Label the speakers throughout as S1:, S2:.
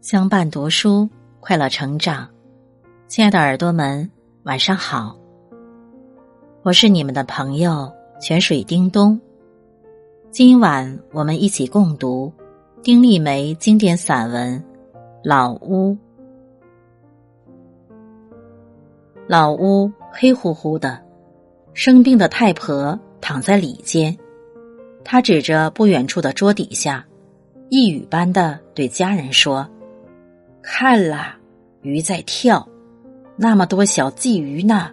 S1: 相伴读书，快乐成长。亲爱的耳朵们，晚上好！我是你们的朋友泉水叮咚。今晚我们一起共读丁立梅经典散文《老屋》。老屋黑乎乎的，生病的太婆躺在里间，她指着不远处的桌底下，一语般的对家人说。看啦，鱼在跳，那么多小鲫鱼呢。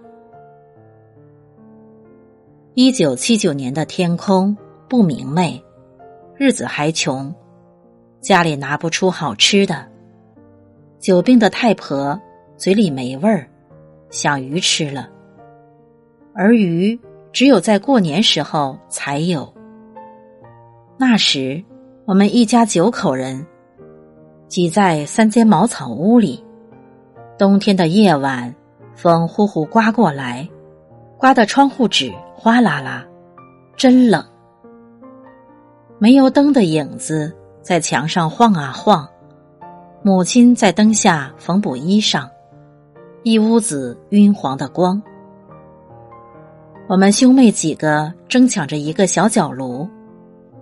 S1: 一九七九年的天空不明媚，日子还穷，家里拿不出好吃的。久病的太婆嘴里没味儿，想鱼吃了，而鱼只有在过年时候才有。那时我们一家九口人。挤在三间茅草屋里，冬天的夜晚，风呼呼刮过来，刮得窗户纸哗啦啦，真冷。煤油灯的影子在墙上晃啊晃，母亲在灯下缝补衣裳，一屋子晕黄的光。我们兄妹几个争抢着一个小角炉，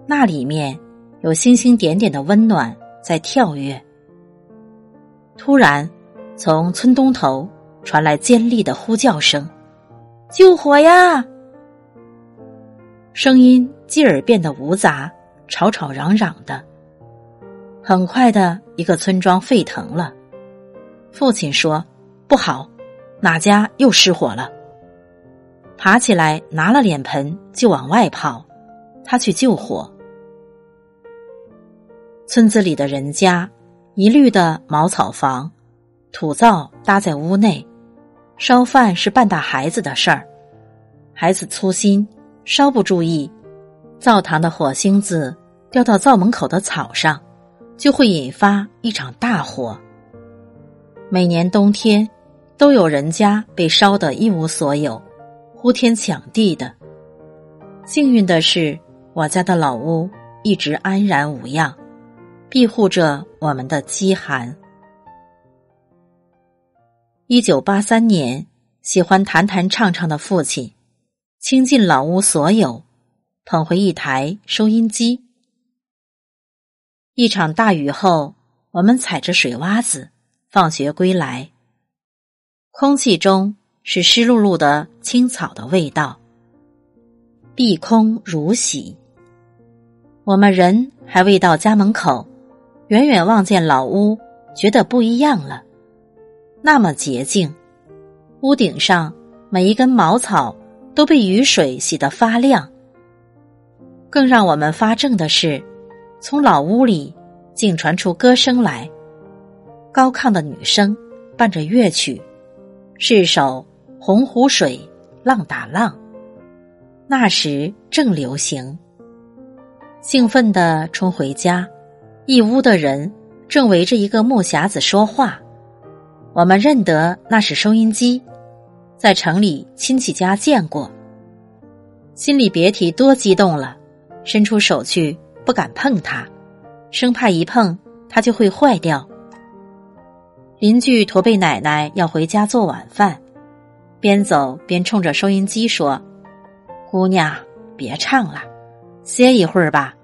S1: 那里面有星星点点的温暖。在跳跃。突然，从村东头传来尖利的呼叫声：“救火呀！”声音继而变得芜杂，吵吵嚷嚷的。很快的一个村庄沸腾了。父亲说：“不好，哪家又失火了？”爬起来拿了脸盆就往外跑，他去救火。村子里的人家，一律的茅草房，土灶搭在屋内，烧饭是半大孩子的事儿。孩子粗心，稍不注意，灶堂的火星子掉到灶门口的草上，就会引发一场大火。每年冬天，都有人家被烧得一无所有，呼天抢地的。幸运的是，我家的老屋一直安然无恙。庇护着我们的饥寒。一九八三年，喜欢弹弹唱唱的父亲，倾尽老屋所有，捧回一台收音机。一场大雨后，我们踩着水洼子放学归来，空气中是湿漉漉的青草的味道，碧空如洗。我们人还未到家门口。远远望见老屋，觉得不一样了。那么洁净，屋顶上每一根茅草都被雨水洗得发亮。更让我们发怔的是，从老屋里竟传出歌声来，高亢的女声伴着乐曲，是首《洪湖水浪打浪》，那时正流行。兴奋地冲回家。一屋的人正围着一个木匣子说话，我们认得那是收音机，在城里亲戚家见过。心里别提多激动了，伸出手去不敢碰它，生怕一碰它就会坏掉。邻居驼背奶奶要回家做晚饭，边走边冲着收音机说：“姑娘，别唱了，歇一会儿吧，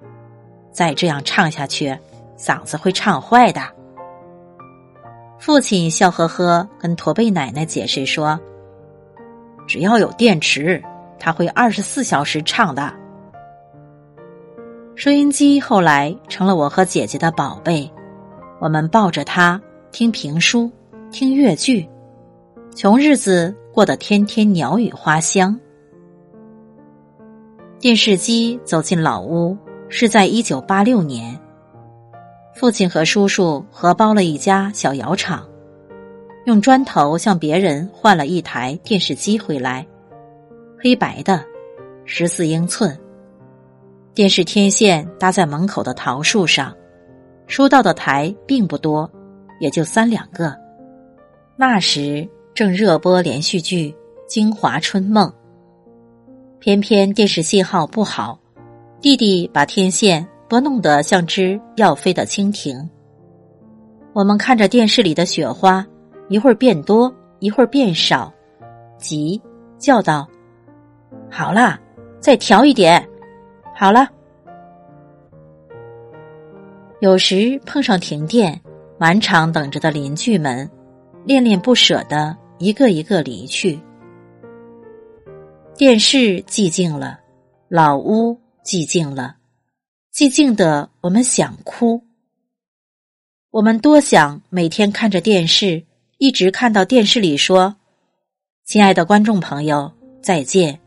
S1: 再这样唱下去。”嗓子会唱坏的。父亲笑呵呵跟驼背奶奶解释说：“只要有电池，他会二十四小时唱的。”收音机后来成了我和姐姐的宝贝，我们抱着它听评书、听越剧，穷日子过得天天鸟语花香。电视机走进老屋是在一九八六年。父亲和叔叔合包了一家小窑厂，用砖头向别人换了一台电视机回来，黑白的，十四英寸。电视天线搭在门口的桃树上，收到的台并不多，也就三两个。那时正热播连续剧《京华春梦》，偏偏电视信号不好，弟弟把天线。都弄得像只要飞的蜻蜓。我们看着电视里的雪花，一会儿变多，一会儿变少，急叫道：“好了，再调一点，好了。”有时碰上停电，满场等着的邻居们，恋恋不舍的一个一个离去。电视寂静了，老屋寂静了，寂静的我们想哭。我们多想每天看着电视，一直看到电视里说：“亲爱的观众朋友，再见。”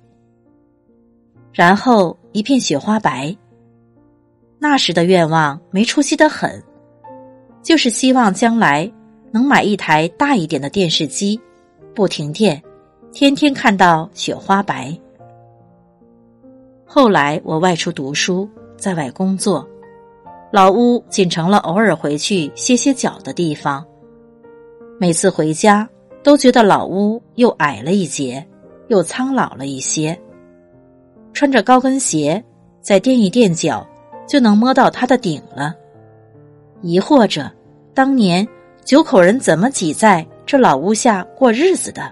S1: 然后一片雪花白。那时的愿望没出息的很，就是希望将来能买一台大一点的电视机，不停电。天天看到雪花白。后来我外出读书，在外工作，老屋仅成了偶尔回去歇歇脚的地方。每次回家，都觉得老屋又矮了一截，又苍老了一些。穿着高跟鞋，再垫一垫脚，就能摸到它的顶了。疑惑着，当年九口人怎么挤在这老屋下过日子的？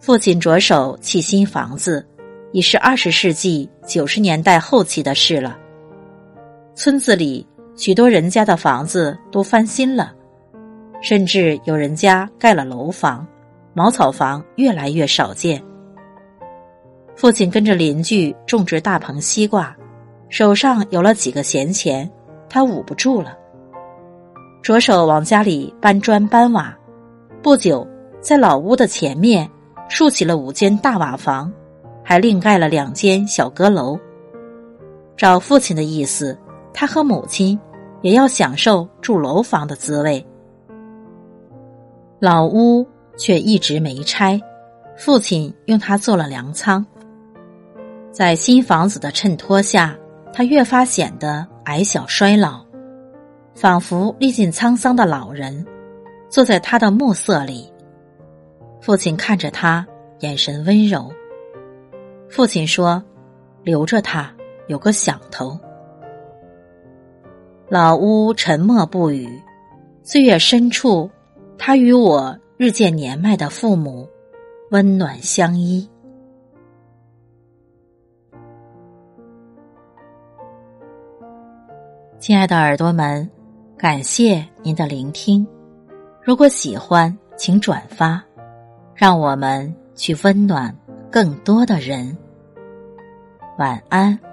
S1: 父亲着手砌新房子，已是二十世纪九十年代后期的事了。村子里许多人家的房子都翻新了，甚至有人家盖了楼房，茅草房越来越少见。父亲跟着邻居种植大棚西瓜，手上有了几个闲钱，他捂不住了，着手往家里搬砖搬瓦。不久，在老屋的前面。竖起了五间大瓦房，还另盖了两间小阁楼。照父亲的意思，他和母亲也要享受住楼房的滋味。老屋却一直没拆，父亲用它做了粮仓。在新房子的衬托下，他越发显得矮小衰老，仿佛历尽沧桑的老人，坐在他的暮色里。父亲看着他，眼神温柔。父亲说：“留着他，有个响头。”老屋沉默不语。岁月深处，他与我日渐年迈的父母温暖相依。亲爱的耳朵们，感谢您的聆听。如果喜欢，请转发。让我们去温暖更多的人。晚安。